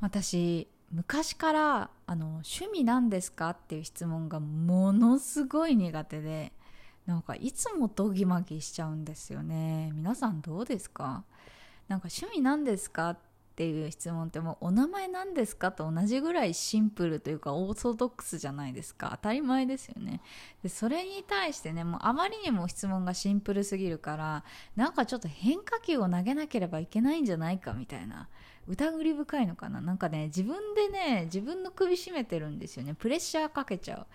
私昔からあの趣味なんですかっていう質問がものすごい苦手でなんかいつもドギマギしちゃうんですよね。皆さんどうですか？なんか趣味なんですかっていう質問ってもうお名前なんですかと同じぐらいシンプルというかオーソドックスじゃないですか。当たり前ですよね。でそれに対してねもうあまりにも質問がシンプルすぎるからなんかちょっと変化球を投げなければいけないんじゃないかみたいな疑り深いのかな。なんかね自分でね自分の首絞めてるんですよね。プレッシャーかけちゃう。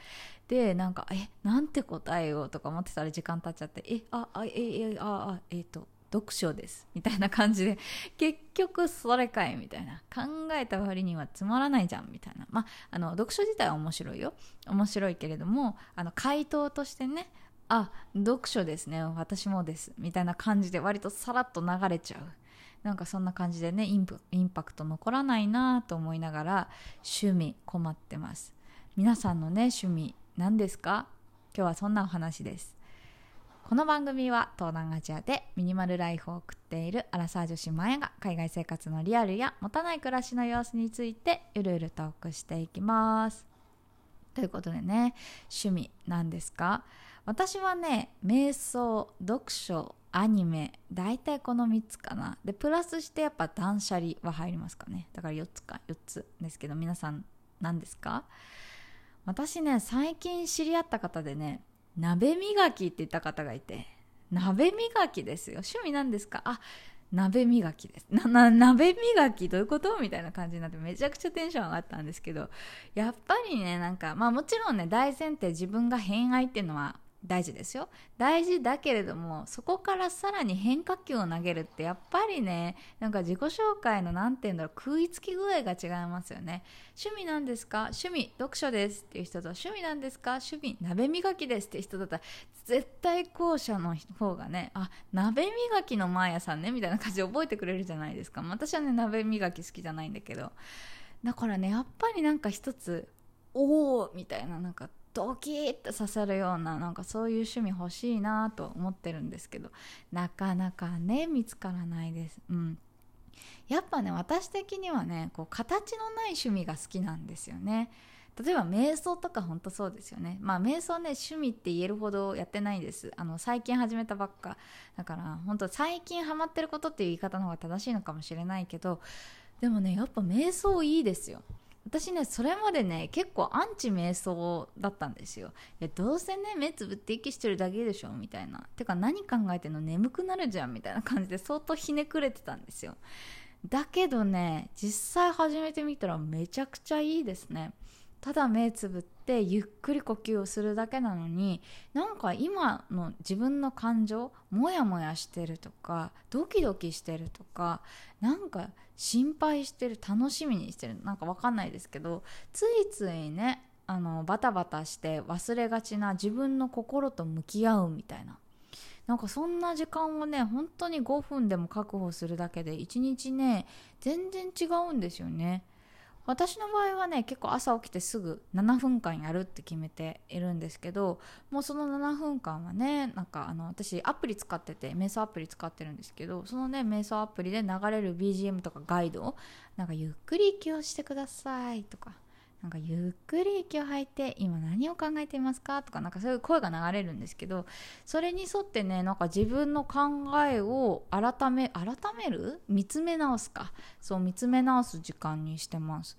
でなんかえなんて答えよとか思ってたら時間経っちゃってえああええああえっ、と読書ですみたいな感じで 結局それかいみたいな。考えた割にはつまらないじゃんみたいな。まああの読書自体は面白いよ。面白いけれどもあの回答としてねあ読書ですね。私もですみたいな感じで割とさらっと流れちゃう。なんかそんな感じでねインインパクト残らないなと思いながら趣味困ってます。皆さんのね趣味何ですか？今日はそんなお話です。この番組は東南アジアでミニマルライフを送っているアラサー女子マヤが海外生活のリアルや持たない暮らしの様子についてゆるゆるトークしていきます。ということでね趣味なんですか私はね瞑想読書アニメ大体この3つかな。でプラスしてやっぱ断捨離は入りますかね。だから4つか4つですけど皆さん何ですか？私ね最近知り合った方でね鍋磨きって言った方がいて。鍋磨きですよ。趣味なんですか？あ鍋磨きです。なな鍋磨きどういうこと？みたいな感じになってめちゃくちゃテンション上がったんですけど。やっぱりねなんかまあもちろんね大前提自分が偏愛っていうのは大事ですよ。大事だけれどもそこからさらに変化球を投げるってやっぱりねなんか自己紹介の何て言うんだろう食いつき具合が違いますよね。趣味なんですか？趣味読書ですっていう人と趣味なんですか？趣味鍋磨きですっていう人だったら絶対後者の方がねあ鍋磨きのマーヤさんねみたいな感じで覚えてくれるじゃないですか。私はね鍋磨き好きじゃないんだけど。だからねやっぱりなんか一つおおみたいななんかドキッと刺さるようななんかそういう趣味欲しいなと思ってるんですけどなかなかね見つからないです。うん。やっぱね私的にはねこう形のない趣味が好きなんですよね。例えば瞑想とか本当そうですよね。まあ瞑想ね趣味って言えるほどやってないです。あの最近始めたばっか。だから本当最近ハマってることっていう言い方の方が正しいのかもしれないけどでもねやっぱ瞑想いいですよ。私ねそれまでね結構アンチ瞑想だったんですよ。いどうせね目つぶって息してるだけでしょみたいな。てか何考えてんの？眠くなるじゃんみたいな感じで相当ひねくれてたんですよ。だけどね実際始めてみたらめちゃくちゃいいですね。ただ目つぶってゆっくり呼吸をするだけなのになんか今の自分の感情モヤモヤしてるとかドキドキしてるとかなんか心配してる楽しみにしてるなんかわかんないですけどついついねあのバタバタして忘れがちな自分の心と向き合うみたいな。なんかそんな時間をね本当に5分でも確保するだけで1日ね全然違うんですよね。私の場合はね結構朝起きてすぐ7分間やるって決めているんですけどもうその7分間はねなんかあの私アプリ使ってて瞑想アプリ使ってるんですけどそのね瞑想アプリで流れる BGM とかガイドをなんかゆっくり息をしてくださいとかなんかゆっくり息を吐いて今何を考えていますか？とかなんかそういう声が流れるんですけどそれに沿ってねなんか自分の考えを改め改める？見つめ直すか。そう見つめ直す時間にしてます。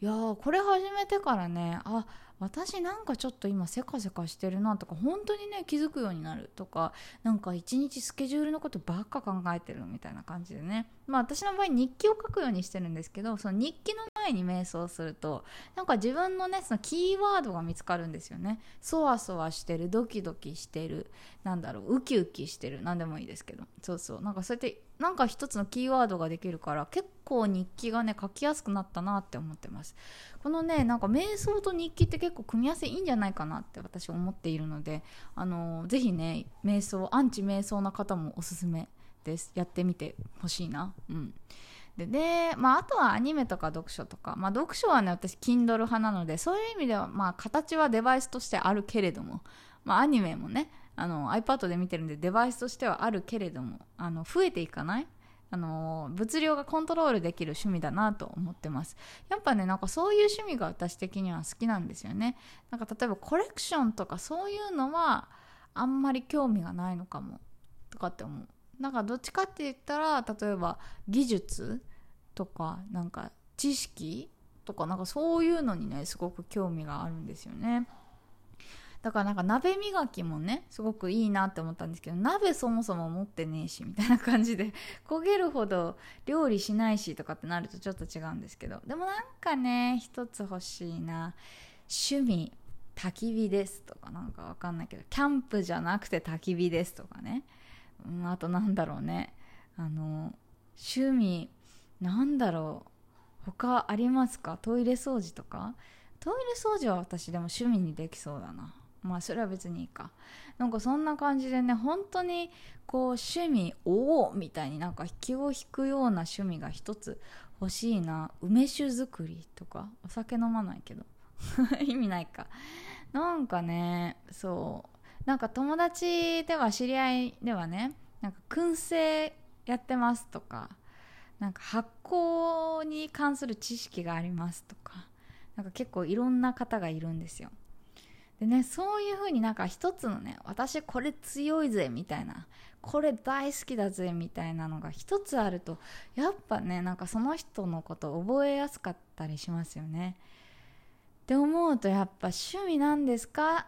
いやーこれ始めてからねあ私なんかちょっと今せかせかしてるなとか本当にね気づくようになるとかなんか一日スケジュールのことばっか考えてるみたいな感じでね。まあ私の場合日記を書くようにしてるんですけどその日記の前に瞑想するとなんか自分のねそのキーワードが見つかるんですよね。そわそわしてるドキドキしてるなんだろうウキウキしてる何でもいいですけど。そうそう。なんかそうやってなんか一つのキーワードができるから結構日記がね書きやすくなったなって思ってます。このねなんか瞑想と日記って結構組み合わせいいんじゃないかなって私思っているのであのぜひね瞑想アンチ瞑想な方もおすすめです。やってみてほしいな。うん。でね、まあ、あとはアニメとか読書とか、まあ、読書はね私 Kindle 派なのでそういう意味では、まあ、形はデバイスとしてあるけれども、まあ、アニメもねあの iPad で見てるんでデバイスとしてはあるけれどもあの増えていかない。あの物量がコントロールできる趣味だなと思ってます。やっぱねなんかそういう趣味が私的には好きなんですよね。なんか例えばコレクションとかそういうのはあんまり興味がないのかも。とかって思う。なんかどっちかって言ったら例えば技術とかなんか知識とかなんかそういうのにねすごく興味があるんですよね。だからなんか鍋磨きもねすごくいいなって思ったんですけど鍋そもそも持ってねえしみたいな感じで焦げるほど料理しないしとかってなるとちょっと違うんですけど。でもなんかね一つ欲しいな趣味焚き火ですとかなんかわかんないけどキャンプじゃなくて焚き火ですとかね、うん、あとなんだろうね。あの趣味なんだろう。他ありますか？トイレ掃除とか？トイレ掃除は私でも趣味にできそうだな。まあそれは別にいいか。なんかそんな感じでね本当にこう趣味おおみたいになんか気を引くような趣味が一つ欲しいな。梅酒作りとか？お酒飲まないけど。意味ないか。なんかねそう。なんか友達では知り合いではねなんか燻製やってますとかなんか発酵に関する知識がありますとかなんか結構いろんな方がいるんですよ。でねそういう風になんか一つのね私これ強いぜみたいなこれ大好きだぜみたいなのが一つあるとやっぱねなんかその人のこと覚えやすかったりしますよね。って思うとやっぱ趣味なんですか？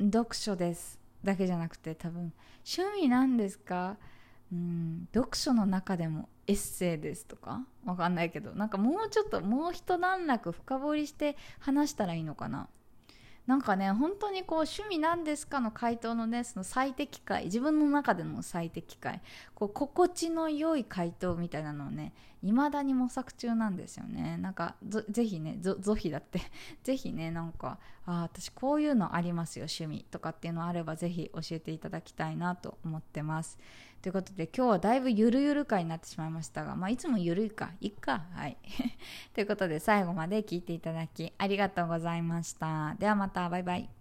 読書ですだけじゃなくて多分趣味なんですか？うん読書の中でもエッセイですとか？わかんないけど。なんかもうちょっともう一段落深掘りして話したらいいのかな？なんかね本当にこう趣味なんですかの回答のねその最適解自分の中での最適解こう心地の良い回答みたいなのをね未だに模索中なんですよねなんかぜひねゾヒだって ぜひねなんかあ私こういうのありますよ趣味とかっていうのあればぜひ教えていただきたいなと思ってますということで今日はだいぶゆるゆる回になってしまいましたが、まあ、いつもゆるいか、いっか。はい。ということで最後まで聞いていただきありがとうございました。ではまた、バイバイ。